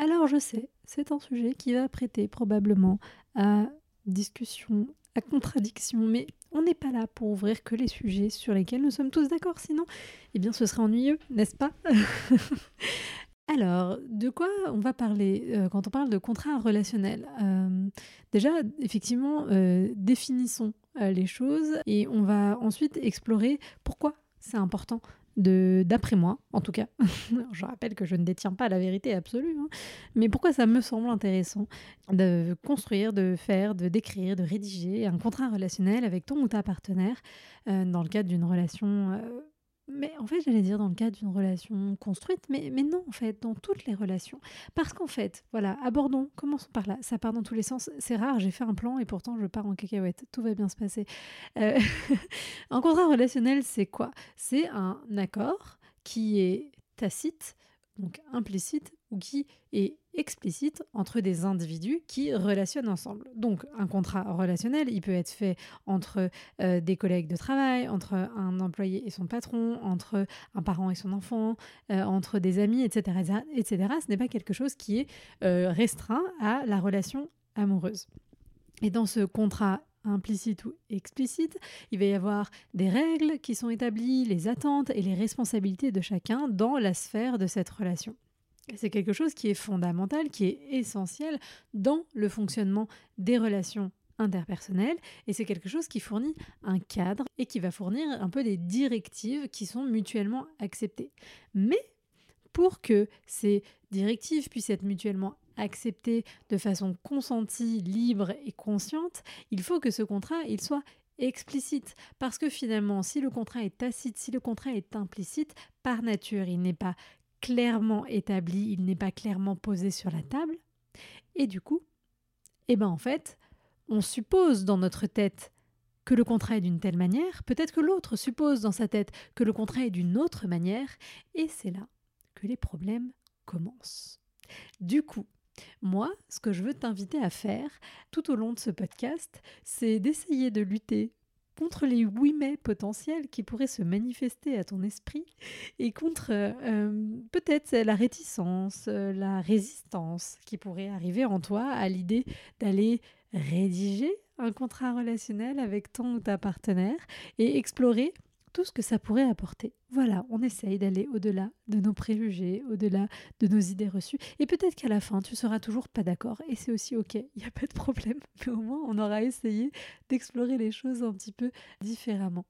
Alors je sais, c'est un sujet qui va prêter probablement à discussion, à contradiction, mais on n'est pas là pour ouvrir que les sujets sur lesquels nous sommes tous d'accord, sinon, eh bien, ce serait ennuyeux, n'est-ce pas Alors, de quoi on va parler euh, quand on parle de contrat relationnel? Euh, Déjà, effectivement, euh, définissons les choses et on va ensuite explorer pourquoi c'est important d'après moi, en tout cas. je rappelle que je ne détiens pas la vérité absolue, hein. mais pourquoi ça me semble intéressant de construire, de faire, de décrire, de rédiger un contrat relationnel avec ton ou ta partenaire euh, dans le cadre d'une relation euh, mais en fait, j'allais dire dans le cadre d'une relation construite, mais, mais non, en fait, dans toutes les relations. Parce qu'en fait, voilà, abordons, commençons par là, ça part dans tous les sens. C'est rare, j'ai fait un plan et pourtant je pars en cacahuète, tout va bien se passer. Euh, un contrat relationnel, c'est quoi? C'est un accord qui est tacite, donc implicite, ou qui est explicite entre des individus qui relationnent ensemble. Donc un contrat relationnel, il peut être fait entre euh, des collègues de travail, entre un employé et son patron, entre un parent et son enfant, euh, entre des amis, etc., etc. Ce n'est pas quelque chose qui est euh, restreint à la relation amoureuse. Et dans ce contrat implicite ou explicite, il va y avoir des règles qui sont établies, les attentes et les responsabilités de chacun dans la sphère de cette relation. C'est quelque chose qui est fondamental, qui est essentiel dans le fonctionnement des relations interpersonnelles et c'est quelque chose qui fournit un cadre et qui va fournir un peu des directives qui sont mutuellement acceptées. Mais pour que ces directives puissent être mutuellement acceptées de façon consentie, libre et consciente, il faut que ce contrat il soit explicite. Parce que finalement, si le contrat est tacite, si le contrat est implicite, par nature, il n'est pas clairement établi, il n'est pas clairement posé sur la table. Et du coup, eh ben en fait, on suppose dans notre tête que le contrat est d'une telle manière, peut-être que l'autre suppose dans sa tête que le contrat est d'une autre manière, et c'est là que les problèmes commencent. Du coup, moi, ce que je veux t'inviter à faire tout au long de ce podcast, c'est d'essayer de lutter contre les oui mais potentiels qui pourraient se manifester à ton esprit et contre euh, peut-être la réticence, euh, la résistance qui pourrait arriver en toi à l'idée d'aller rédiger un contrat relationnel avec ton ou ta partenaire et explorer tout ce que ça pourrait apporter. Voilà, on essaye d'aller au-delà de nos préjugés, au-delà de nos idées reçues. Et peut-être qu'à la fin, tu seras toujours pas d'accord. Et c'est aussi OK, il n'y a pas de problème. Mais au moins, on aura essayé d'explorer les choses un petit peu différemment.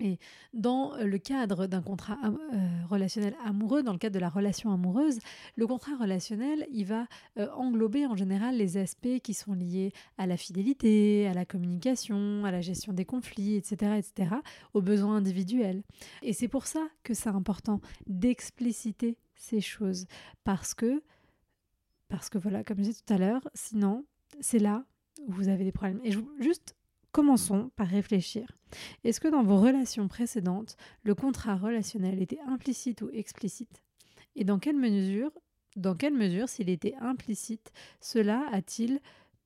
Et dans le cadre d'un contrat euh, relationnel amoureux, dans le cadre de la relation amoureuse, le contrat relationnel, il va euh, englober en général les aspects qui sont liés à la fidélité, à la communication, à la gestion des conflits, etc., etc., aux besoins individuels. Et c'est pour ça que c'est important d'expliciter ces choses, parce que, parce que voilà, comme je disais tout à l'heure, sinon, c'est là où vous avez des problèmes. Et juste Commençons par réfléchir. Est-ce que dans vos relations précédentes, le contrat relationnel était implicite ou explicite? Et dans quelle mesure, dans quelle mesure, s'il était implicite, cela a-t-il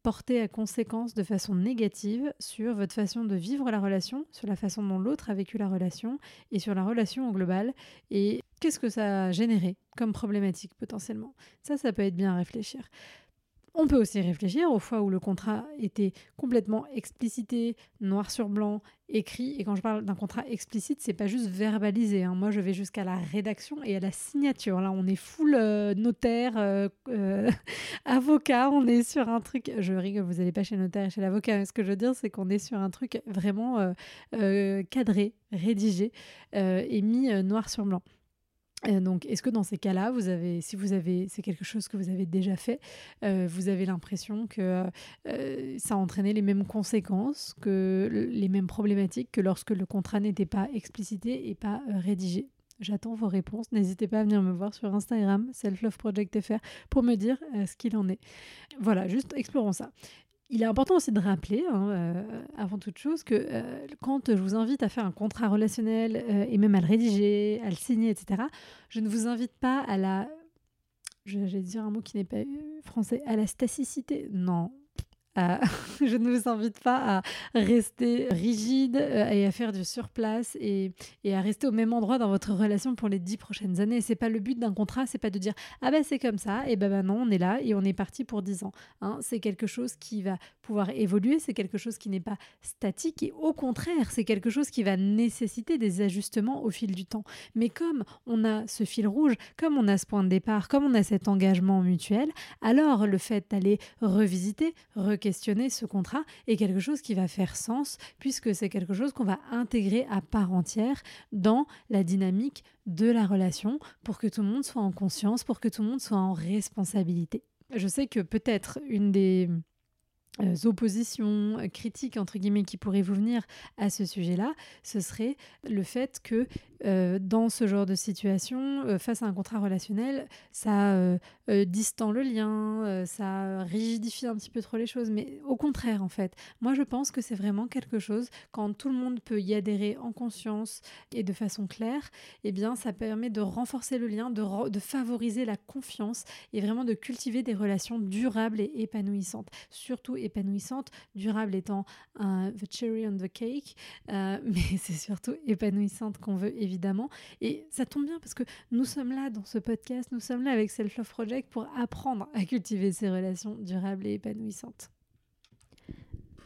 porté à conséquence de façon négative sur votre façon de vivre la relation, sur la façon dont l'autre a vécu la relation et sur la relation en global? Et qu'est-ce que ça a généré comme problématique potentiellement? Ça, ça peut être bien à réfléchir. On peut aussi réfléchir aux fois où le contrat était complètement explicité, noir sur blanc, écrit. Et quand je parle d'un contrat explicite, c'est pas juste verbalisé. Hein. Moi, je vais jusqu'à la rédaction et à la signature. Là, on est full euh, notaire, euh, euh, avocat. On est sur un truc. Je rigole, vous n'allez pas chez le notaire et chez l'avocat. Ce que je veux dire, c'est qu'on est sur un truc vraiment cadré, rédigé et mis noir sur blanc donc, est-ce que dans ces cas-là, vous avez, si vous avez, c'est quelque chose que vous avez déjà fait, euh, vous avez l'impression que euh, ça a entraîné les mêmes conséquences, que les mêmes problématiques que lorsque le contrat n'était pas explicité et pas euh, rédigé? J'attends vos réponses. N'hésitez pas à venir me voir sur Instagram, selfloveprojectfr, pour me dire ce qu'il en est. Voilà, juste explorons ça. Il est important aussi de rappeler, hein, euh, avant toute chose, que euh, quand je vous invite à faire un contrat relationnel euh, et même à le rédiger, à le signer, etc., je ne vous invite pas à la... Je vais dire un mot qui n'est pas français, à la staticité. Non, je ne vous invite pas à rester rigide euh, et à faire du surplace et, à rester au même endroit dans votre relation pour les dix prochaines années. C'est pas le but d'un contrat, c'est pas de dire ah ben c'est comme ça et ben maintenant on est là et on est parti pour dix ans. Hein. c'est quelque chose qui va pouvoir évoluer, c'est quelque chose qui n'est pas statique et au contraire c'est quelque chose qui va nécessiter des ajustements au fil du temps. Mais comme on a ce fil rouge, comme on a ce point de départ, comme on a cet engagement mutuel, alors le fait d'aller revisiter, requêter questionner ce contrat est quelque chose qui va faire sens puisque c'est quelque chose qu'on va intégrer à part entière dans la dynamique de la relation pour que tout le monde soit en conscience, pour que tout le monde soit en responsabilité. Je sais que peut-être une des oppositions, euh, critiques, entre guillemets, qui pourraient vous venir à ce sujet-là, ce serait le fait que euh, dans ce genre de situation, face à un contrat relationnel, ça distend le lien, ça rigidifie un petit peu trop les choses. Mais au contraire, en fait, moi je pense que c'est vraiment quelque chose, quand tout le monde peut y adhérer en conscience et de façon claire, eh bien ça permet de renforcer le lien, de, de favoriser la confiance et vraiment de cultiver des relations durables et épanouissantes. Surtout épanouissante, durable étant the cherry on the cake, euh, mais c'est surtout épanouissante qu'on veut évidemment. Et ça tombe bien parce que nous sommes là dans ce podcast, nous sommes là avec Self Love Project pour apprendre à cultiver ces relations durables et épanouissantes.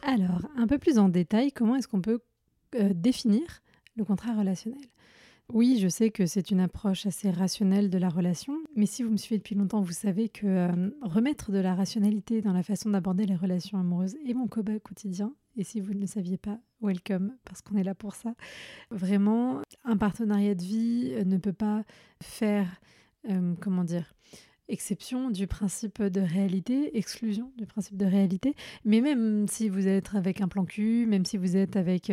Alors, un peu plus en détail, comment est-ce qu'on peut euh, définir le contrat relationnel? Oui, je sais que c'est une approche assez rationnelle de la relation, mais si vous me suivez depuis longtemps, vous savez que euh, remettre de la rationalité dans la façon d'aborder les relations amoureuses est mon combat quotidien. Et si vous ne le saviez pas, welcome, parce qu'on est là pour ça. Vraiment, un partenariat de vie euh, ne peut pas faire, euh, comment dire, exception du principe de réalité, exclusion du principe de réalité. Mais même si vous êtes avec un plan cul, même si vous êtes avec...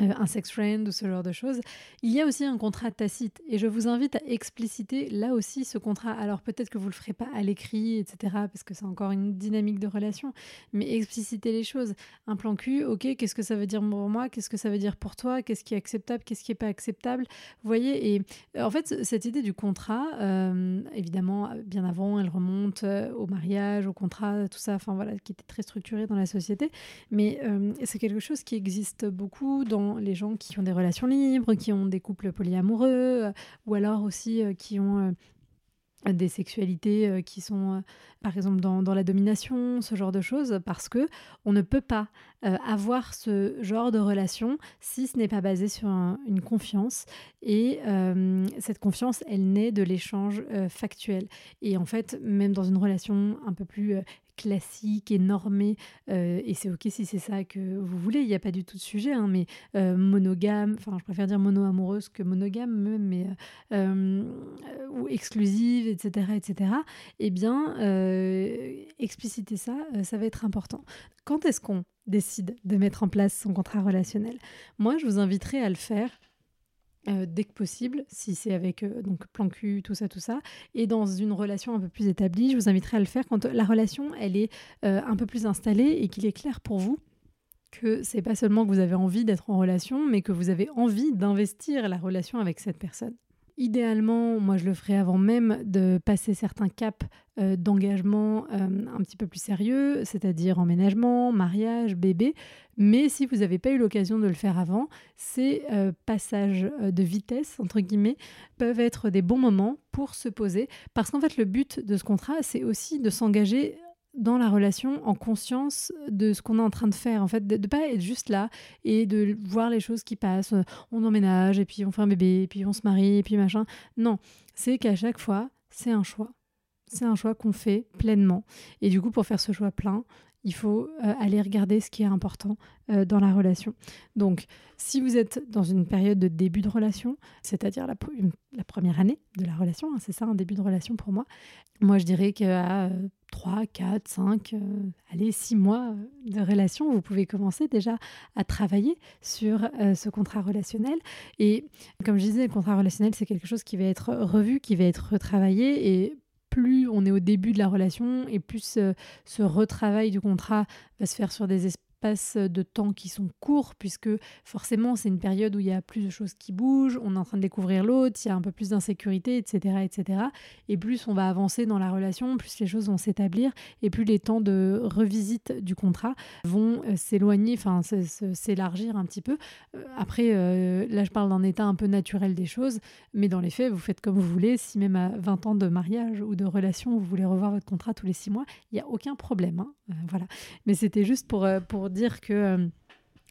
un sex friend ou ce genre de choses. Il y a aussi un contrat tacite et je vous invite à expliciter là aussi ce contrat. Alors peut-être que vous le ferez pas à l'écrit, etc. parce que c'est encore une dynamique de relation, mais expliciter les choses. Un plan cul, ok, qu'est-ce que ça veut dire pour moi? Qu'est-ce que ça veut dire pour toi? Qu'est-ce qui est acceptable? Qu'est-ce qui est pas acceptable? Vous voyez Et euh, en fait, cette idée du contrat, euh, évidemment, bien avant, elle remonte au mariage, au contrat, tout ça, enfin voilà, qui était très structuré dans la société. Mais c'est quelque chose qui existe beaucoup dans les gens qui ont des relations libres, qui ont des couples polyamoureux, euh, ou alors aussi euh, qui ont euh, des sexualités qui sont par exemple dans, la domination, ce genre de choses, parce que on ne peut pas avoir ce genre de relation si ce n'est pas basé sur une confiance. Et cette confiance, elle naît de l'échange factuel. Et en fait, même dans une relation un peu plus classique et normé, euh, et c'est ok si c'est ça que vous voulez, il n'y a pas du tout de sujet, hein, mais euh, monogame, enfin je préfère dire mono-amoureuse que monogame même, mais euh, ou exclusive, etc., etc., eh bien, expliciter ça, ça va être important. Quand est-ce qu'on décide de mettre en place son contrat relationnel? Moi, je vous inviterai à le faire euh, dès que possible, si c'est avec euh, donc plan cul, tout ça, tout ça, et dans une relation un peu plus établie, je vous inviterai à le faire quand la relation elle est euh, un peu plus installée et qu'il est clair pour vous que c'est pas seulement que vous avez envie d'être en relation, mais que vous avez envie d'investir la relation avec cette personne. Idéalement, moi je le ferai avant même de passer certains caps euh, d'engagement euh, un petit peu plus sérieux, c'est-à-dire emménagement, mariage, bébé. Mais si vous n'avez pas eu l'occasion de le faire avant, ces euh, passages de vitesse, entre guillemets, peuvent être des bons moments pour se poser. Parce qu'en fait, le but de ce contrat, c'est aussi de s'engager dans la relation en conscience de ce qu'on est en train de faire, en fait, de ne pas être juste là et de voir les choses qui passent. On emménage et puis on fait un bébé et puis on se marie et puis machin. Non, c'est qu'à chaque fois, c'est un choix. C'est un choix qu'on fait pleinement. Et du coup, pour faire ce choix plein, il faut euh, aller regarder ce qui est important euh, dans la relation. Donc, si vous êtes dans une période de début de relation, c'est-à-dire la, première année de la relation, hein, c'est ça un début de relation pour moi, moi je dirais qu'à 3, 4, 5, allez, 6 mois de relation, vous pouvez commencer déjà à travailler sur euh, ce contrat relationnel. Et comme je disais, le contrat relationnel, c'est quelque chose qui va être revu, qui va être retravaillé et plus on est au début de la relation et plus euh, ce retravail du contrat va se faire sur des de temps qui sont courts, puisque forcément c'est une période où il y a plus de choses qui bougent, on est en train de découvrir l'autre, il y a un peu plus d'insécurité, etc., etc. Et plus on va avancer dans la relation, plus les choses vont s'établir, et plus les temps de revisite du contrat vont euh, s'éloigner, enfin s'élargir un petit peu. Euh, après, euh, là je parle d'un état un peu naturel des choses, mais dans les faits, vous faites comme vous voulez. Si même à 20 ans de mariage ou de relation, vous voulez revoir votre contrat tous les six mois, il n'y a aucun problème. Hein. voilà. Mais c'était juste pour, pour dire que euh,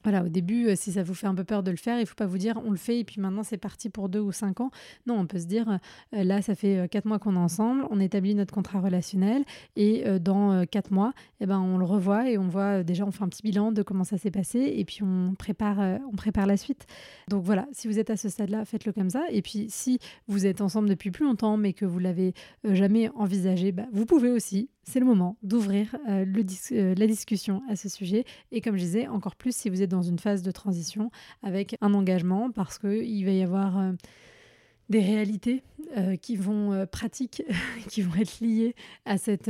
voilà, au début, euh, si ça vous fait un peu peur de le faire, il ne faut pas vous dire on le fait et puis maintenant c'est parti pour deux ou cinq ans. Non, on peut se dire euh, là, ça fait quatre mois qu'on est ensemble, on établit notre contrat relationnel et dans quatre mois, eh ben, on le revoit et on voit déjà, on fait un petit bilan de comment ça s'est passé et puis on prépare, on prépare la suite. Donc voilà, si vous êtes à ce stade-là, faites-le comme ça. Et puis si vous êtes ensemble depuis plus longtemps mais que vous l'avez jamais envisagé, bah, vous pouvez aussi c'est le moment d'ouvrir euh, euh, la discussion à ce sujet. Et comme je disais, encore plus si vous êtes dans une phase de transition avec un engagement, parce qu'il va y avoir euh, des réalités qui vont pratiques, qui vont être liées à cette,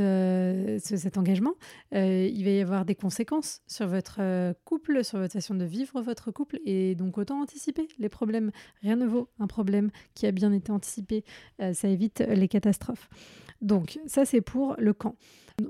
cet engagement. il va y avoir des conséquences sur votre couple, sur votre façon de vivre votre couple, et donc autant anticiper les problèmes. Rien ne vaut un problème qui a bien été anticipé. ça évite les catastrophes. Donc ça c'est pour le camp.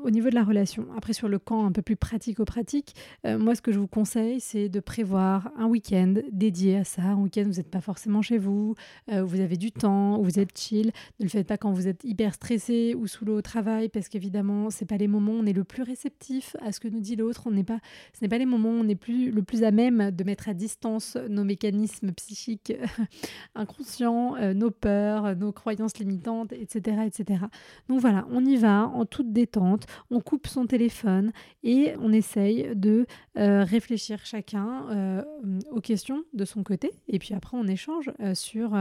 Au niveau de la relation, après sur le camp un peu plus pratico-pratique, euh, moi ce que je vous conseille, c'est de prévoir un week-end dédié à ça. Un week-end, vous n'êtes pas forcément chez vous, euh, vous avez du temps, vous êtes chill. Ne le faites pas quand vous êtes hyper stressé ou sous l'eau au travail, parce qu'évidemment, c'est pas les moments où on est le plus réceptif à ce que nous dit l'autre. On n'est pas, ce n'est pas les moments où on est plus, le plus à même de mettre à distance nos mécanismes psychiques inconscients, euh, nos peurs, nos croyances limitantes, etc., etc. Donc voilà, on y va en toute détente on coupe son téléphone et on essaye de euh, réfléchir chacun euh, aux questions de son côté. Et puis après, on échange euh, sur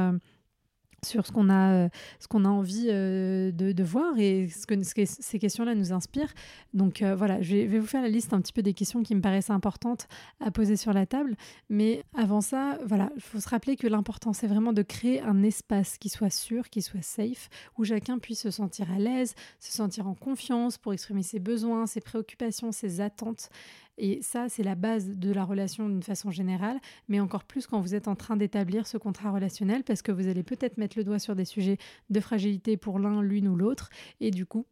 sur ce qu'on a, euh, a envie euh, de, voir et ce que, ces questions-là nous inspirent. Donc euh, voilà, je vais, vous faire la liste un petit peu des questions qui me paraissent importantes à poser sur la table. Mais avant ça, voilà, il faut se rappeler que l'important, c'est vraiment de créer un espace qui soit sûr, qui soit safe, où chacun puisse se sentir à l'aise, se sentir en confiance pour exprimer ses besoins, ses préoccupations, ses attentes. Et ça, c'est la base de la relation d'une façon générale, mais encore plus quand vous êtes en train d'établir ce contrat relationnel, parce que vous allez peut-être mettre le doigt sur des sujets de fragilité pour l'un, l'une ou l'autre, et du coup,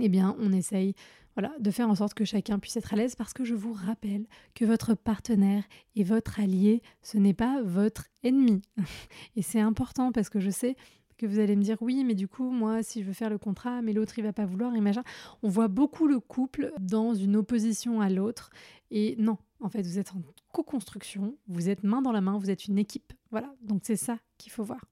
eh bien, on essaye voilà, de faire en sorte que chacun puisse être à l'aise parce que je vous rappelle que votre partenaire et votre allié, ce n'est pas votre ennemi. Et c'est important parce que je sais que vous allez me dire oui, mais du coup, moi, si je veux faire le contrat, mais l'autre, il va pas vouloir, imagine. On voit beaucoup le couple dans une opposition à l'autre. Et non, en fait, vous êtes en co-construction, vous êtes main dans la main, vous êtes une équipe. Voilà, donc c'est ça qu'il faut voir.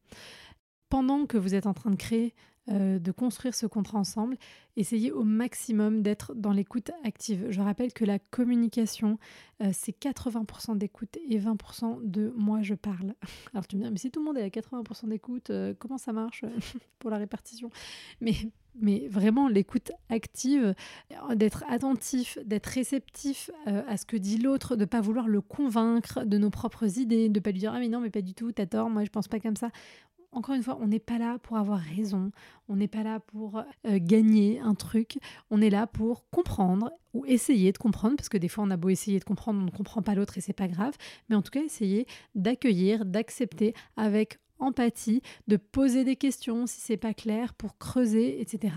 Pendant que vous êtes en train de créer euh, de construire ce contrat ensemble, essayez au maximum d'être dans l'écoute active. Je rappelle que la communication, euh, c'est 80% d'écoute et 20% de moi je parle. Alors tu me dis, mais si tout le monde est à 80% d'écoute, euh, comment ça marche pour la répartition? Mais, mais vraiment l'écoute active, d'être attentif, d'être réceptif à ce que dit l'autre, de ne pas vouloir le convaincre de nos propres idées, de ne pas lui dire ah mais non mais pas du tout, t'as tort, moi je pense pas comme ça encore une fois, on n'est pas là pour avoir raison, on n'est pas là pour euh, gagner un truc, on est là pour comprendre ou essayer de comprendre, parce que des fois on a beau essayer de comprendre, on ne comprend pas l'autre et c'est pas grave, mais en tout cas essayer d'accueillir, d'accepter avec empathie, de poser des questions si c'est pas clair pour creuser, etc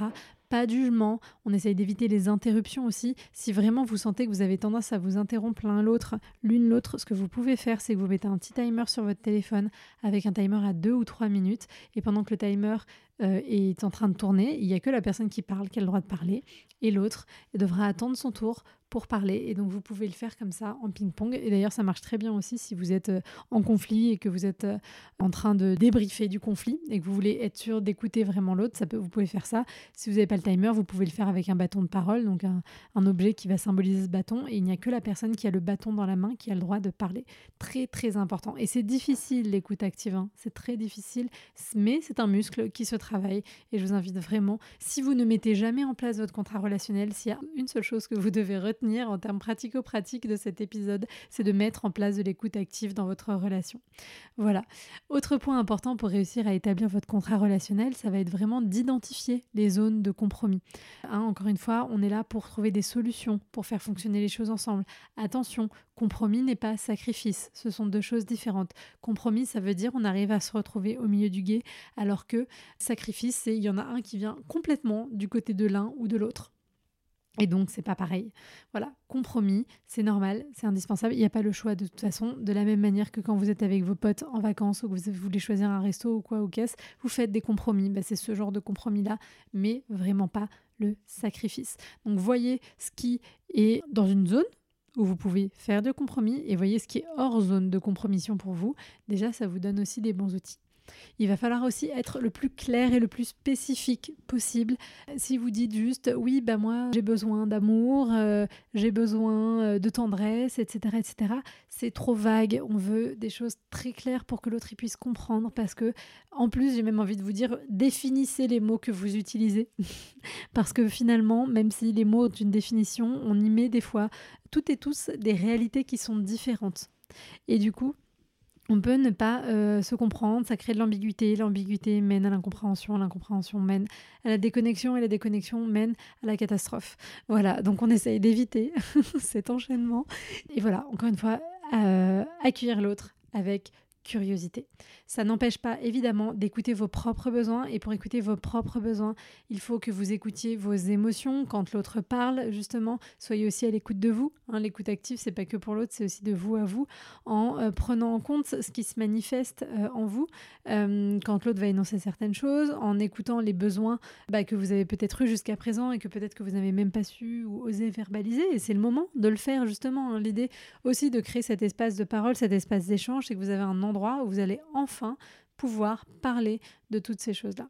pas de jugement. On essaye d'éviter les interruptions aussi. Si vraiment vous sentez que vous avez tendance à vous interrompre l'un l'autre, l'une l'autre, ce que vous pouvez faire, c'est que vous mettez un petit timer sur votre téléphone avec un timer à 2 ou 3 minutes. Et pendant que le timer euh, est en train de tourner, il n'y a que la personne qui parle qui a le droit de parler, et l'autre devra attendre son tour pour parler. Et donc, vous pouvez le faire comme ça en ping-pong. Et d'ailleurs, ça marche très bien aussi si vous êtes euh, en conflit et que vous êtes euh, en train de débriefer du conflit et que vous voulez être sûr d'écouter vraiment l'autre. Vous pouvez faire ça. Si vous n'avez pas le timer, vous pouvez le faire avec un bâton de parole, donc un, un objet qui va symboliser ce bâton. Et il n'y a que la personne qui a le bâton dans la main qui a le droit de parler. Très, très important. Et c'est difficile, l'écoute active. Hein. C'est très difficile, mais c'est un muscle qui se Et je vous invite vraiment, si vous ne mettez jamais en place votre contrat relationnel, s'il y a une seule chose que vous devez retenir, en termes pratico-pratiques de cet épisode, c'est de mettre en place de l'écoute active dans votre relation. Voilà. Autre point important pour réussir à établir votre contrat relationnel, ça va être vraiment d'identifier les zones de compromis. Hein, encore une fois, on est là pour trouver des solutions, pour faire fonctionner les choses ensemble. Attention, compromis n'est pas sacrifice, ce sont deux choses différentes. Compromis, ça veut dire on arrive à se retrouver au milieu du guet, alors que sacrifice, c'est il y en a un qui vient complètement du côté de l'un ou de l'autre. Et donc, c'est pas pareil. Voilà, compromis, c'est normal, c'est indispensable. Il n'y a pas le choix de toute façon. De la même manière que quand vous êtes avec vos potes en vacances ou que vous voulez choisir un resto ou quoi, ou caisse, vous faites des compromis. Bah, c'est ce genre de compromis-là, mais vraiment pas le sacrifice. Donc, voyez ce qui est dans une zone où vous pouvez faire de compromis et voyez ce qui est hors zone de compromission pour vous. Déjà, ça vous donne aussi des bons outils. Il va falloir aussi être le plus clair et le plus spécifique possible. Si vous dites juste oui, ben moi j'ai besoin d'amour, euh, j'ai besoin euh, de tendresse, etc., etc., c'est trop vague. On veut des choses très claires pour que l'autre puisse comprendre. Parce que, en plus, j'ai même envie de vous dire définissez les mots que vous utilisez. parce que finalement, même si les mots ont une définition, on y met des fois toutes et tous des réalités qui sont différentes. Et du coup, on peut ne pas euh, se comprendre, ça crée de l'ambiguïté, l'ambiguïté mène à l'incompréhension, l'incompréhension mène à la déconnexion et la déconnexion mène à la catastrophe. Voilà, donc on essaye d'éviter cet enchaînement. Et voilà, encore une fois, euh, accueillir l'autre avec curiosité. Ça n'empêche pas évidemment d'écouter vos propres besoins et pour écouter vos propres besoins, il faut que vous écoutiez vos émotions quand l'autre parle justement, soyez aussi à l'écoute de vous. Hein. L'écoute active, c'est pas que pour l'autre, c'est aussi de vous à vous en euh, prenant en compte ce qui se manifeste euh, en vous euh, quand l'autre va énoncer certaines choses, en écoutant les besoins bah, que vous avez peut-être eu jusqu'à présent et que peut-être que vous n'avez même pas su ou osé verbaliser et c'est le moment de le faire justement. Hein. L'idée aussi de créer cet espace de parole, cet espace d'échange, c'est que vous avez un où vous allez enfin pouvoir parler de toutes ces choses-là.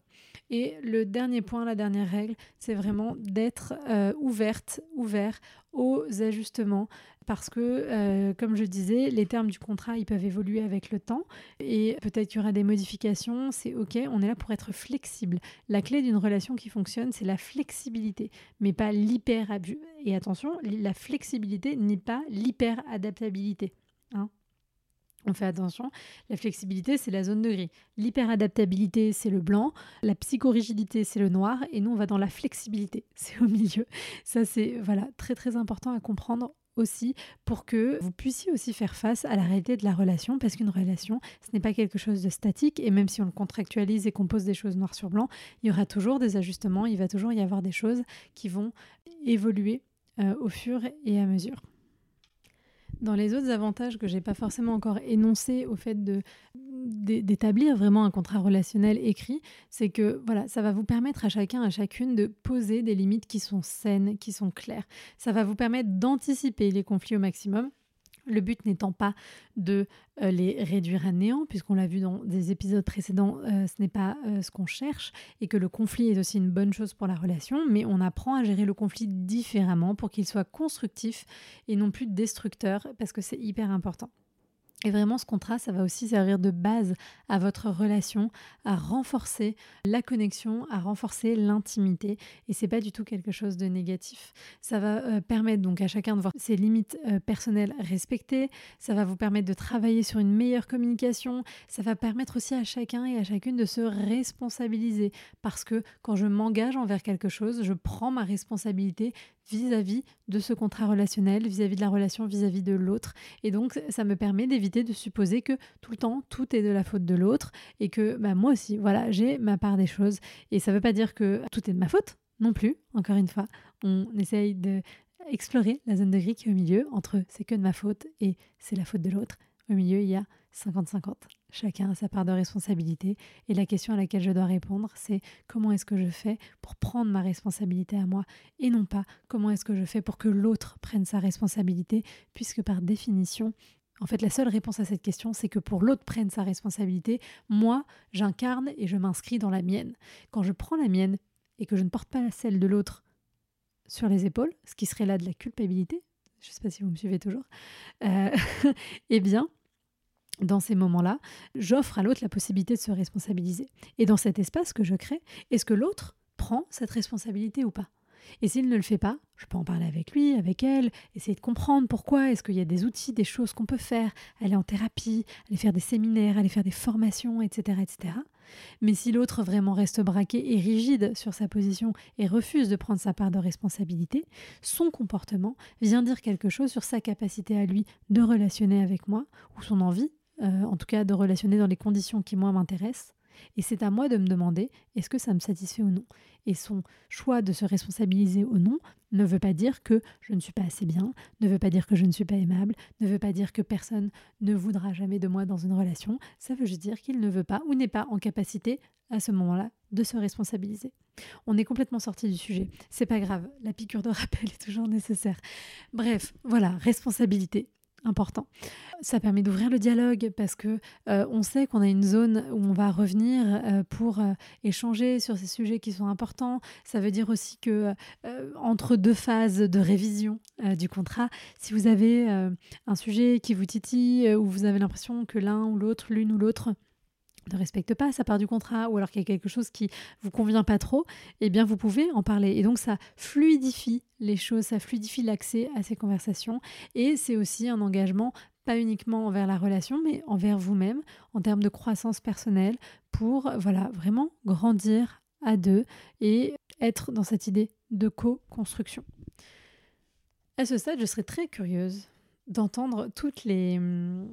Et le dernier point, la dernière règle, c'est vraiment d'être euh, ouverte, ouvert aux ajustements parce que, euh, comme je disais, les termes du contrat, ils peuvent évoluer avec le temps et peut-être qu'il y aura des modifications, c'est OK, on est là pour être flexible. La clé d'une relation qui fonctionne, c'est la flexibilité, mais pas l'hyper... Et attention, la flexibilité n'est pas l'hyper-adaptabilité. Hein on fait attention. La flexibilité, c'est la zone de gris. L'hyperadaptabilité, c'est le blanc. La psychorigidité, c'est le noir. Et nous, on va dans la flexibilité. C'est au milieu. Ça, c'est voilà très très important à comprendre aussi pour que vous puissiez aussi faire face à la réalité de la relation parce qu'une relation ce n'est pas quelque chose de statique et même si on le contractualise et qu'on pose des choses noir sur blanc il y aura toujours des ajustements il va toujours y avoir des choses qui vont évoluer euh, au fur et à mesure dans les autres avantages que j'ai pas forcément encore énoncés au fait de d'établir vraiment un contrat relationnel écrit, c'est que voilà, ça va vous permettre à chacun, à chacune de poser des limites qui sont saines, qui sont claires. Ça va vous permettre d'anticiper les conflits au maximum le but n'étant pas de euh, les réduire à néant, puisqu'on l'a vu dans des épisodes précédents, euh, ce n'est pas euh, ce qu'on cherche, et que le conflit est aussi une bonne chose pour la relation, mais on apprend à gérer le conflit différemment pour qu'il soit constructif et non plus destructeur, parce que c'est hyper important. Et vraiment, ce contrat, ça va aussi servir de base à votre relation, à renforcer la connexion, à renforcer l'intimité. Et c'est pas du tout quelque chose de négatif. Ça va euh, permettre donc à chacun de voir ses limites euh, personnelles respectées. Ça va vous permettre de travailler sur une meilleure communication. Ça va permettre aussi à chacun et à chacune de se responsabiliser. Parce que quand je m'engage envers quelque chose, je prends ma responsabilité vis-à-vis de ce contrat relationnel, vis-à-vis de la relation vis-à-vis de l'autre. Et donc, ça me permet d'éviter de supposer que tout le temps, tout est de la faute de l'autre et que bah, moi aussi, voilà, j'ai ma part des choses. Et ça ne veut pas dire que tout est de ma faute non plus. Encore une fois, on essaye de explorer la zone de gris qui est au milieu entre c'est que de ma faute et c'est la faute de l'autre. Au milieu, il y a 50-50. Chacun a sa part de responsabilité. Et la question à laquelle je dois répondre, c'est comment est-ce que je fais pour prendre ma responsabilité à moi et non pas comment est-ce que je fais pour que l'autre prenne sa responsabilité, puisque par définition, en fait, la seule réponse à cette question, c'est que pour l'autre prenne sa responsabilité, moi, j'incarne et je m'inscris dans la mienne. Quand je prends la mienne et que je ne porte pas celle de l'autre sur les épaules, ce qui serait là de la culpabilité, je ne sais pas si vous me suivez toujours, euh, eh bien, dans ces moments-là, j'offre à l'autre la possibilité de se responsabiliser. Et dans cet espace que je crée, est-ce que l'autre prend cette responsabilité ou pas? Et s'il ne le fait pas, je peux en parler avec lui, avec elle, essayer de comprendre pourquoi, est-ce qu'il y a des outils, des choses qu'on peut faire, aller en thérapie, aller faire des séminaires, aller faire des formations, etc. etc. Mais si l'autre vraiment reste braqué et rigide sur sa position et refuse de prendre sa part de responsabilité, son comportement vient dire quelque chose sur sa capacité à lui de relationner avec moi, ou son envie, euh, en tout cas de relationner dans les conditions qui moi m'intéressent, et c'est à moi de me demander est-ce que ça me satisfait ou non? Et son choix de se responsabiliser ou non ne veut pas dire que je ne suis pas assez bien, ne veut pas dire que je ne suis pas aimable, ne veut pas dire que personne ne voudra jamais de moi dans une relation. Ça veut juste dire qu'il ne veut pas ou n'est pas en capacité à ce moment-là de se responsabiliser. On est complètement sorti du sujet. C'est pas grave, la piqûre de rappel est toujours nécessaire. Bref, voilà, responsabilité important. Ça permet d'ouvrir le dialogue parce que euh, on sait qu'on a une zone où on va revenir euh, pour euh, échanger sur ces sujets qui sont importants. Ça veut dire aussi que entre deux phases de révision du contrat, si vous avez un sujet qui vous titille ou vous avez l'impression que l'un ou l'autre, l'une ou l'autre ne respecte pas sa part du contrat ou alors qu'il y a quelque chose qui vous convient pas trop, eh bien vous pouvez en parler. Et donc ça fluidifie les choses, ça fluidifie l'accès à ces conversations et c'est aussi un engagement pas uniquement envers la relation mais envers vous-même en termes de croissance personnelle pour voilà, vraiment grandir à deux et être dans cette idée de co-construction. À ce stade, je serais très curieuse d'entendre toutes les hum,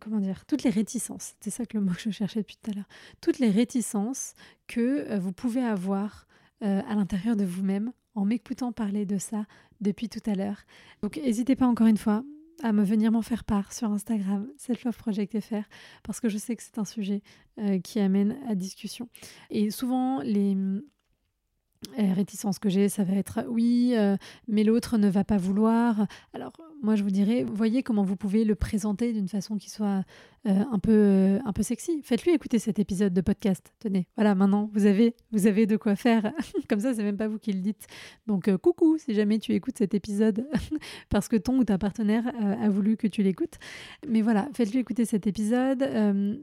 comment dire, toutes les réticences, c'est ça que le mot que je cherchais depuis tout à l'heure, toutes les réticences que euh, vous pouvez avoir euh, à l'intérieur de vous-même en m'écoutant parler de ça depuis tout à l'heure. Donc n'hésitez pas encore une fois à me venir m'en faire part sur Instagram, Self Love Project FR, parce que je sais que c'est un sujet euh, qui amène à discussion. Et souvent, les réticences que j'ai, ça va être oui, mais l'autre ne va pas vouloir. Alors, moi, je vous dirais, voyez comment vous pouvez le présenter d'une façon qui soit euh, un, peu, euh, un peu sexy. Faites-lui écouter cet épisode de podcast. Tenez, voilà, maintenant, vous avez, vous avez de quoi faire. Comme ça, c'est même pas vous qui le dites. Donc, euh, coucou, si jamais tu écoutes cet épisode parce que ton ou ta partenaire a voulu que tu l'écoutes. Mais voilà, faites-lui écouter cet épisode.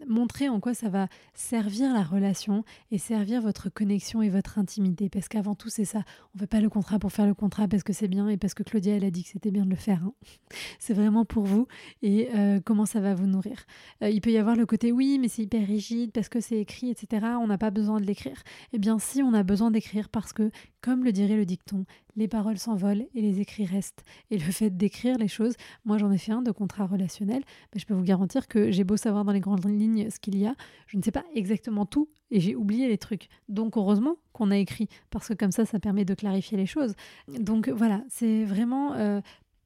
montrez en quoi ça va servir la relation et servir votre connexion et votre intimité. Parce qu'avant tout, c'est ça. On fait pas le contrat pour faire le contrat parce que c'est bien et parce que Claudia, elle a dit que c'était bien de le faire. Hein. c'est vraiment pour vous et comment ça va vous nourrir. Euh, il peut y avoir le côté oui, mais c'est hyper rigide parce que c'est écrit, etc. On n'a pas besoin de l'écrire. Eh bien, si on a besoin d'écrire parce que, comme le dirait le dicton, les paroles s'envolent et les écrits restent. Et le fait d'écrire les choses, moi j'en ai fait un de contrat relationnel, mais je peux vous garantir que j'ai beau savoir dans les grandes lignes ce qu'il y a, je ne sais pas exactement tout et j'ai oublié les trucs. Donc heureusement qu'on a écrit parce que comme ça, ça permet de clarifier les choses. Donc voilà, c'est vraiment euh,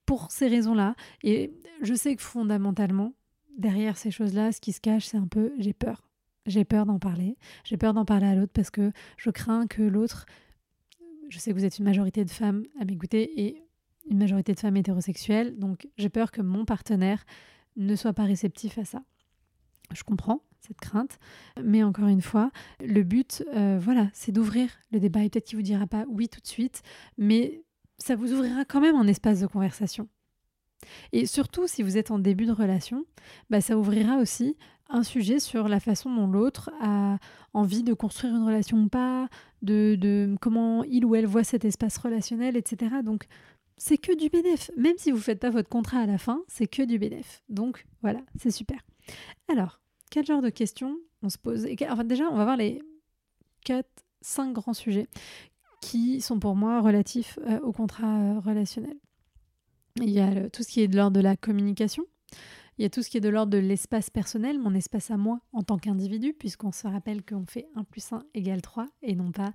pour ces raisons-là. Et je sais que fondamentalement, derrière ces choses-là, ce qui se cache, c'est un peu j'ai peur. J'ai peur d'en parler. J'ai peur d'en parler à l'autre parce que je crains que l'autre. Je sais que vous êtes une majorité de femmes à m'écouter et une majorité de femmes hétérosexuelles, donc j'ai peur que mon partenaire ne soit pas réceptif à ça. Je comprends cette crainte, mais encore une fois, le but, euh, voilà, c'est d'ouvrir le débat et peut-être qu'il vous dira pas oui tout de suite, mais ça vous ouvrira quand même un espace de conversation. Et surtout, si vous êtes en début de relation, bah, ça ouvrira aussi un sujet sur la façon dont l'autre a envie de construire une relation ou pas, de, comment il ou elle voit cet espace relationnel, etc. Donc, c'est que du bénéf. Même si vous ne faites pas votre contrat à la fin, c'est que du bénéf. Donc, voilà, c'est super. Alors, quel genre de questions on se pose? Enfin, Déjà, on va voir les 4, 5 grands sujets qui sont pour moi relatifs euh, au contrat euh, relationnel. Il y a tout ce qui est de l'ordre de la communication. Il y a tout ce qui est de l'ordre de l'espace personnel, mon espace à moi en tant qu'individu, puisqu'on se rappelle qu'on fait 1 plus 1 égale 3 et non pas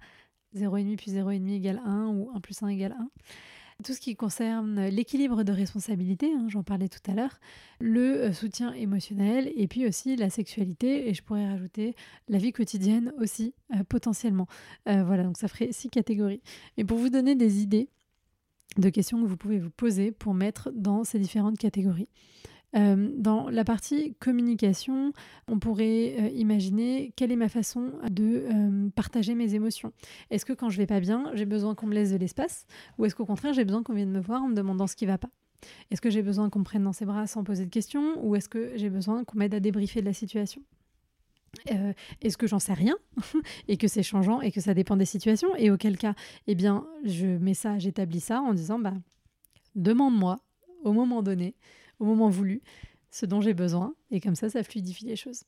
0,5 plus 0,5 égale 1 ou 1 plus 1 égale 1. tout ce qui concerne l'équilibre de responsabilité, hein, j'en parlais tout à l'heure, le euh, soutien émotionnel et puis aussi la sexualité et je pourrais rajouter la vie quotidienne aussi euh, potentiellement. Euh, voilà, donc ça ferait six catégories. Et pour vous donner des idées de questions que vous pouvez vous poser pour mettre dans ces différentes catégories. Euh, dans la partie communication, on pourrait euh, imaginer quelle est ma façon de euh, partager mes émotions. Est-ce que quand je vais pas bien, j'ai besoin qu'on me laisse de l'espace ou est-ce qu'au contraire, j'ai besoin qu'on vienne me voir en me demandant ce qui va pas? Est-ce que j'ai besoin qu'on me prenne dans ses bras sans poser de questions ou est-ce que j'ai besoin qu'on m'aide à débriefer de la situation? Est-ce que j'en sais rien et que c'est changeant et que ça dépend des situations et auquel cas eh bien je mets ça j'établis ça en disant bah demande-moi au moment donné au moment voulu ce dont j'ai besoin. Et comme ça, ça fluidifie les choses.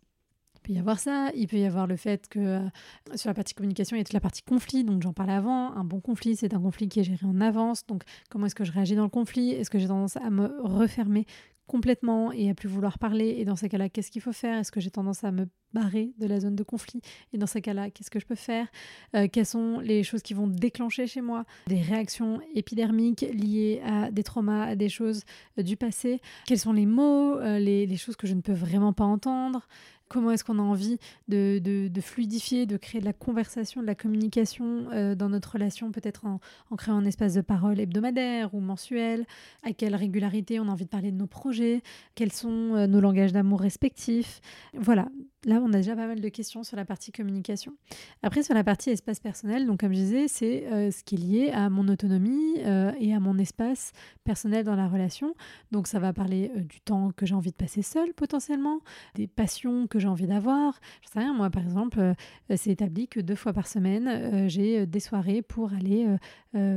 Il peut y avoir ça, il peut y avoir le fait que euh, sur la partie communication, il y a toute la partie conflit, donc j'en parlais avant. Un bon conflit, c'est un conflit qui est géré en avance. Donc comment est-ce que je réagis dans le conflit? Est-ce que j'ai tendance à me refermer complètement et à plus vouloir parler. Et dans ces cas-là, qu'est-ce qu'il faut faire? Est-ce que j'ai tendance à me barrer de la zone de conflit? Et dans ces cas-là, qu'est-ce que je peux faire? Euh, Quelles sont les choses qui vont déclencher chez moi? Des réactions épidermiques liées à des traumas, à des choses euh, du passé? Quels sont les mots, euh, les, les, choses que je ne peux vraiment pas entendre? Comment est-ce qu'on a envie de, fluidifier, de créer de la conversation, de la communication euh, dans notre relation, peut-être en, créant un espace de parole hebdomadaire ou mensuel, à quelle régularité on a envie de parler de nos projets, quels sont euh, nos langages d'amour respectifs? Voilà, Là, on a déjà pas mal de questions sur la partie communication. Après, sur la partie espace personnel, donc comme je disais, c'est euh, ce qui est lié à mon autonomie euh, et à mon espace personnel dans la relation. Donc ça va parler euh, du temps que j'ai envie de passer seul potentiellement, des passions que j'ai envie d'avoir. Je sais rien, moi par exemple, c'est établi que deux fois par semaine, j'ai des soirées pour aller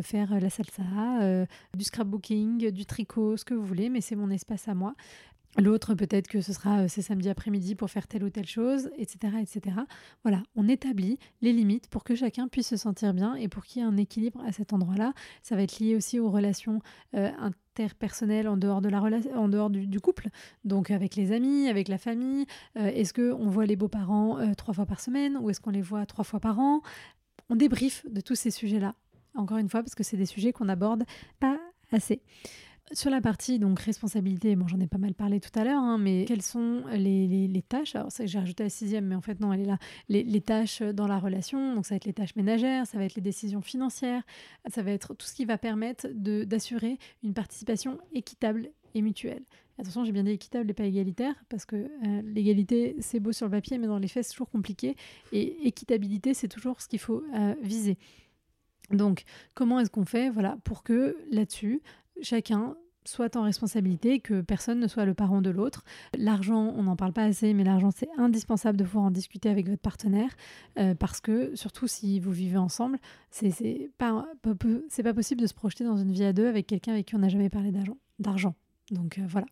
faire la salsa, du scrapbooking, du tricot, ce que vous voulez, mais c'est mon espace à moi. L'autre, peut-être que ce sera euh, ces samedis après-midi pour faire telle ou telle chose, etc., etc. Voilà, on établit les limites pour que chacun puisse se sentir bien et pour qu'il y ait un équilibre à cet endroit-là. Ça va être lié aussi aux relations euh, interpersonnelles en dehors, du, couple, donc avec les amis, avec la famille. Euh, est-ce qu'on voit les beaux-parents trois fois par semaine ou est-ce qu'on les voit trois fois par an? On débriefe de tous ces sujets-là, encore une fois, parce que c'est des sujets qu'on n'aborde pas assez. Sur la partie donc responsabilité, j'en ai pas mal parlé tout à l'heure, hein, mais quelles sont les, les, tâches? Alors, j'ai rajouté la sixième, mais en fait, non, elle est là. Les, les, tâches dans la relation, donc ça va être les tâches ménagères, ça va être les décisions financières, ça va être tout ce qui va permettre d'assurer une participation équitable et mutuelle. Attention, j'ai bien dit équitable et pas égalitaire, parce que euh, l'égalité, c'est beau sur le papier, mais dans les faits, c'est toujours compliqué. Et équitabilité, c'est toujours ce qu'il faut euh, viser. Donc, comment est-ce qu'on fait? Voilà, pour que là-dessus, chacun soit en responsabilité, que personne ne soit le parent de l'autre. L'argent, on n'en parle pas assez, mais l'argent, c'est indispensable de pouvoir en discuter avec votre partenaire, euh, parce que, surtout si vous vivez ensemble, c'est pas, pas possible de se projeter dans une vie à deux avec quelqu'un avec qui on n'a jamais parlé d'argent. Donc euh, voilà.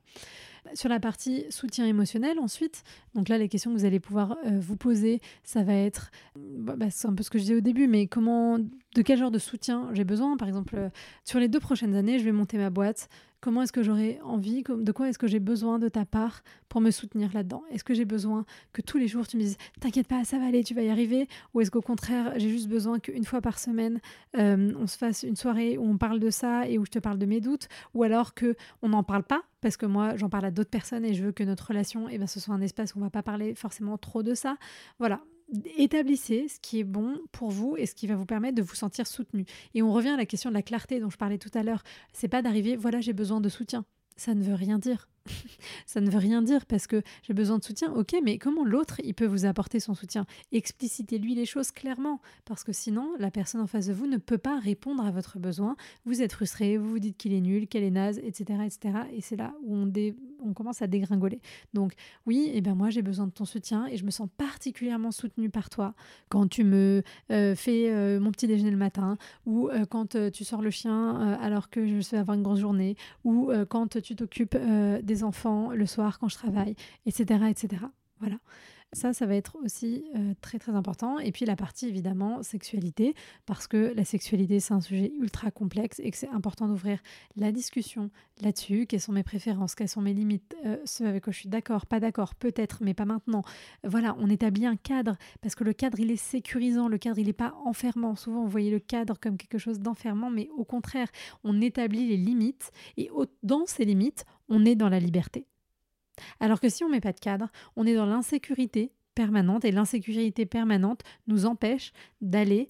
Sur la partie soutien émotionnel, ensuite, donc là, les questions que vous allez pouvoir euh, vous poser, ça va être, bah, bah, c'est un peu ce que je disais au début, mais comment, de quel genre de soutien j'ai besoin? Par exemple, euh, sur les deux prochaines années, je vais monter ma boîte. Comment est-ce que j'aurai envie, de quoi est-ce que j'ai besoin de ta part pour me soutenir là-dedans? Est-ce que j'ai besoin que tous les jours tu me dises T'inquiète pas, ça va aller, tu vas y arriver? Ou est-ce qu'au contraire, j'ai juste besoin qu'une fois par semaine, euh, on se fasse une soirée où on parle de ça et où je te parle de mes doutes? Ou alors qu'on n'en parle pas parce que moi j'en parle à d'autres personnes et je veux que notre relation eh ben, ce soit un espace où on va pas parler forcément trop de ça. Voilà, établissez ce qui est bon pour vous et ce qui va vous permettre de vous sentir soutenu. Et on revient à la question de la clarté dont je parlais tout à l'heure. C'est pas d'arriver, voilà, j'ai besoin de soutien. Ça ne veut rien dire. ça ne veut rien dire parce que j'ai besoin de soutien. Ok, mais comment l'autre, il peut vous apporter son soutien? Explicitez-lui les choses clairement parce que sinon, la personne en face de vous ne peut pas répondre à votre besoin. Vous êtes frustré, vous vous dites qu'il est nul, qu'elle est naze, etc. etc. et c'est là où on, on commence à dégringoler. Donc oui, et eh ben moi j'ai besoin de ton soutien et je me sens particulièrement soutenue par toi quand tu me euh, fais euh, mon petit déjeuner le matin ou euh, quand tu sors le chien alors que je vais avoir une grosse journée ou quand tu t'occupes des enfants le soir quand je travaille, etc. etc. Voilà. Ça, ça va être aussi euh, très très important. Et puis la partie évidemment sexualité, parce que la sexualité c'est un sujet ultra complexe et que c'est important d'ouvrir la discussion là-dessus. Quelles sont mes préférences, quelles sont mes limites, euh, ce avec quoi je suis d'accord, pas d'accord, peut-être, mais pas maintenant. Voilà, on établit un cadre parce que le cadre il est sécurisant, le cadre il n'est pas enfermant. Souvent on voyait le cadre comme quelque chose d'enfermant, mais au contraire, on établit les limites et dans ces limites, on est dans la liberté. Alors que si on ne met pas de cadre, on est dans l'insécurité permanente et l'insécurité permanente nous empêche d'aller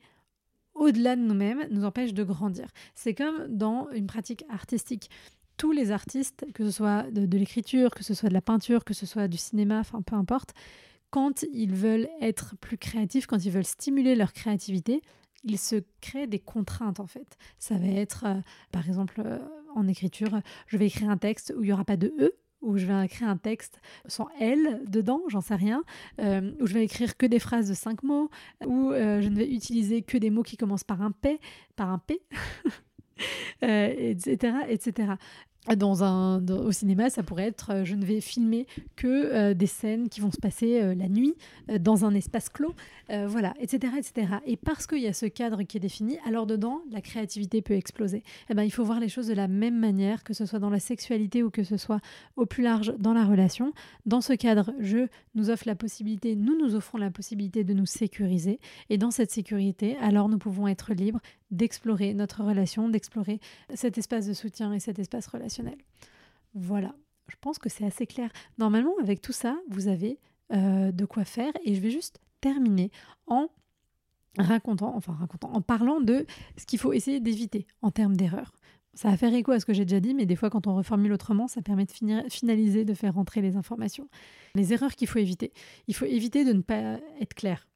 au-delà de nous-mêmes, nous empêche de grandir. C'est comme dans une pratique artistique. Tous les artistes, que ce soit de, l'écriture, que ce soit de la peinture, que ce soit du cinéma, enfin peu importe, quand ils veulent être plus créatifs, quand ils veulent stimuler leur créativité, ils se créent des contraintes en fait. Ça va être, euh, par exemple, euh, en écriture, je vais écrire un texte où il n'y aura pas de E, où je vais écrire un texte sans L dedans, j'en sais rien, euh, où je vais écrire que des phrases de cinq mots, où euh, je ne vais utiliser que des mots qui commencent par un P, par un P, etc., etc. Dans un, au cinéma, ça pourrait être euh, je ne vais filmer que euh, des scènes qui vont se passer euh, la nuit dans un espace clos, voilà, etc., etc. Et parce qu'il y a ce cadre qui est défini, alors dedans, la créativité peut exploser. Eh ben, il faut voir les choses de la même manière, que ce soit dans la sexualité ou que ce soit au plus large dans la relation. Dans ce cadre, je nous offre la possibilité, nous nous offrons la possibilité de nous sécuriser. Et dans cette sécurité, alors nous pouvons être libres d'explorer notre relation, d'explorer cet espace de soutien et cet espace relationnel. Voilà, je pense que c'est assez clair. Normalement, avec tout ça, vous avez euh, de quoi faire et je vais juste terminer en racontant, enfin racontant, en parlant de ce qu'il faut essayer d'éviter en termes d'erreurs. Ça va faire écho à ce que j'ai déjà dit, mais des fois, quand on reformule autrement, ça permet de finir, finaliser, de faire rentrer les informations. Les erreurs qu'il faut éviter. Il faut éviter de ne pas être clair.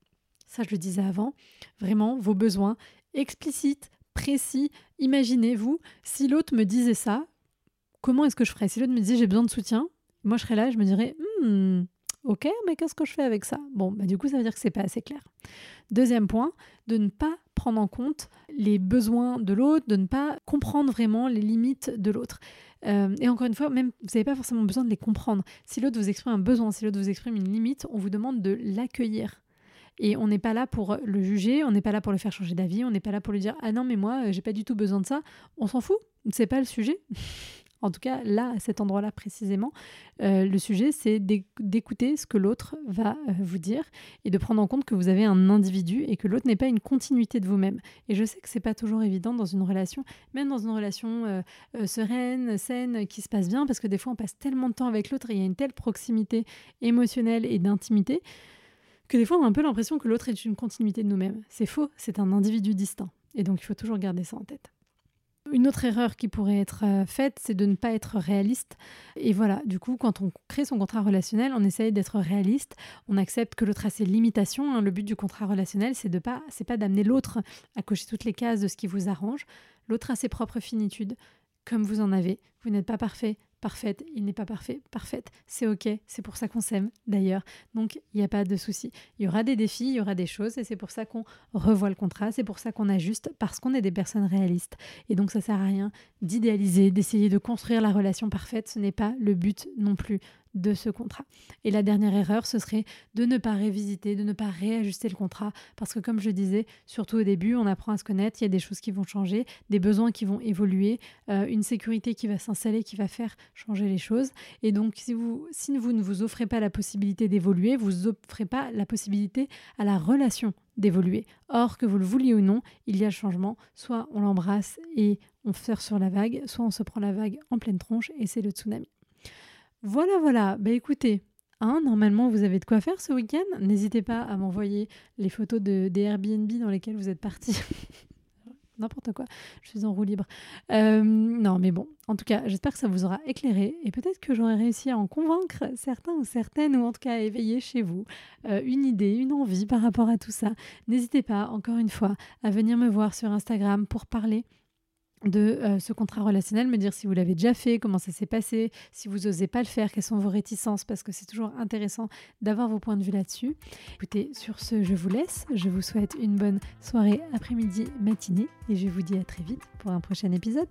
Ça, je le disais avant. Vraiment, vos besoins, explicite, précis. Imaginez-vous, si l'autre me disait ça, comment est-ce que je ferais? Si l'autre me disait j'ai besoin de soutien, moi je serais là, je me dirais hmm, ok, mais qu'est-ce que je fais avec ça? Bon, bah, du coup, ça veut dire que c'est pas assez clair. Deuxième point, de ne pas prendre en compte les besoins de l'autre, de ne pas comprendre vraiment les limites de l'autre. Euh, et encore une fois, même vous n'avez pas forcément besoin de les comprendre. Si l'autre vous exprime un besoin, si l'autre vous exprime une limite, on vous demande de l'accueillir. Et on n'est pas là pour le juger, on n'est pas là pour le faire changer d'avis, on n'est pas là pour lui dire ah non mais moi euh, j'ai pas du tout besoin de ça. On s'en fout, c'est pas le sujet. en tout cas là à cet endroit-là précisément, euh, le sujet c'est d'écouter ce que l'autre va euh, vous dire et de prendre en compte que vous avez un individu et que l'autre n'est pas une continuité de vous-même. Et je sais que c'est pas toujours évident dans une relation, même dans une relation sereine, saine, qui se passe bien, parce que des fois on passe tellement de temps avec l'autre et il y a une telle proximité émotionnelle et d'intimité que des fois on a un peu l'impression que l'autre est une continuité de nous-mêmes. C'est faux, c'est un individu distinct. Et donc il faut toujours garder ça en tête. Une autre erreur qui pourrait être euh, faite, c'est de ne pas être réaliste. Et voilà, du coup, quand on crée son contrat relationnel, on essaye d'être réaliste. On accepte que l'autre a ses limitations. Hein. Le but du contrat relationnel, c'est de pas, c'est pas d'amener l'autre à cocher toutes les cases de ce qui vous arrange. L'autre a ses propres finitudes, comme vous en avez. Vous n'êtes pas parfait, parfaite, il n'est pas parfait, parfaite. C'est ok, c'est pour ça qu'on s'aime d'ailleurs. Donc il n'y a pas de souci. Il y aura des défis, il y aura des choses et c'est pour ça qu'on revoit le contrat, c'est pour ça qu'on ajuste parce qu'on est des personnes réalistes. Et donc ça sert à rien d'idéaliser, d'essayer de construire la relation parfaite. Ce n'est pas le but non plus de ce contrat. Et la dernière erreur, ce serait de ne pas révisiter, de ne pas réajuster le contrat, parce que comme je disais, surtout au début, on apprend à se connaître, il y a des choses qui vont changer, des besoins qui vont évoluer, euh, une sécurité qui va s'installer, qui va faire changer les choses. Et donc, si vous, si vous ne vous offrez pas la possibilité d'évoluer, vous offrez pas la possibilité à la relation d'évoluer. Or, que vous le vouliez ou non, il y a le changement. Soit on l'embrasse et on surfe sur la vague, soit on se prend la vague en pleine tronche et c'est le tsunami. Voilà, voilà. Bah écoutez, hein, normalement vous avez de quoi faire ce week-end. N'hésitez pas à m'envoyer les photos de, des Airbnb dans lesquels vous êtes partis. N'importe quoi, je suis en roue libre. Euh, non, mais bon, en tout cas, j'espère que ça vous aura éclairé et peut-être que j'aurai réussi à en convaincre certains ou certaines, ou en tout cas à éveiller chez vous euh, une idée, une envie par rapport à tout ça. N'hésitez pas, encore une fois, à venir me voir sur Instagram pour parler de euh, ce contrat relationnel, me dire si vous l'avez déjà fait, comment ça s'est passé, si vous n'osez pas le faire, quelles sont vos réticences, parce que c'est toujours intéressant d'avoir vos points de vue là-dessus. Écoutez, sur ce, je vous laisse. Je vous souhaite une bonne soirée, après-midi, matinée, et je vous dis à très vite pour un prochain épisode.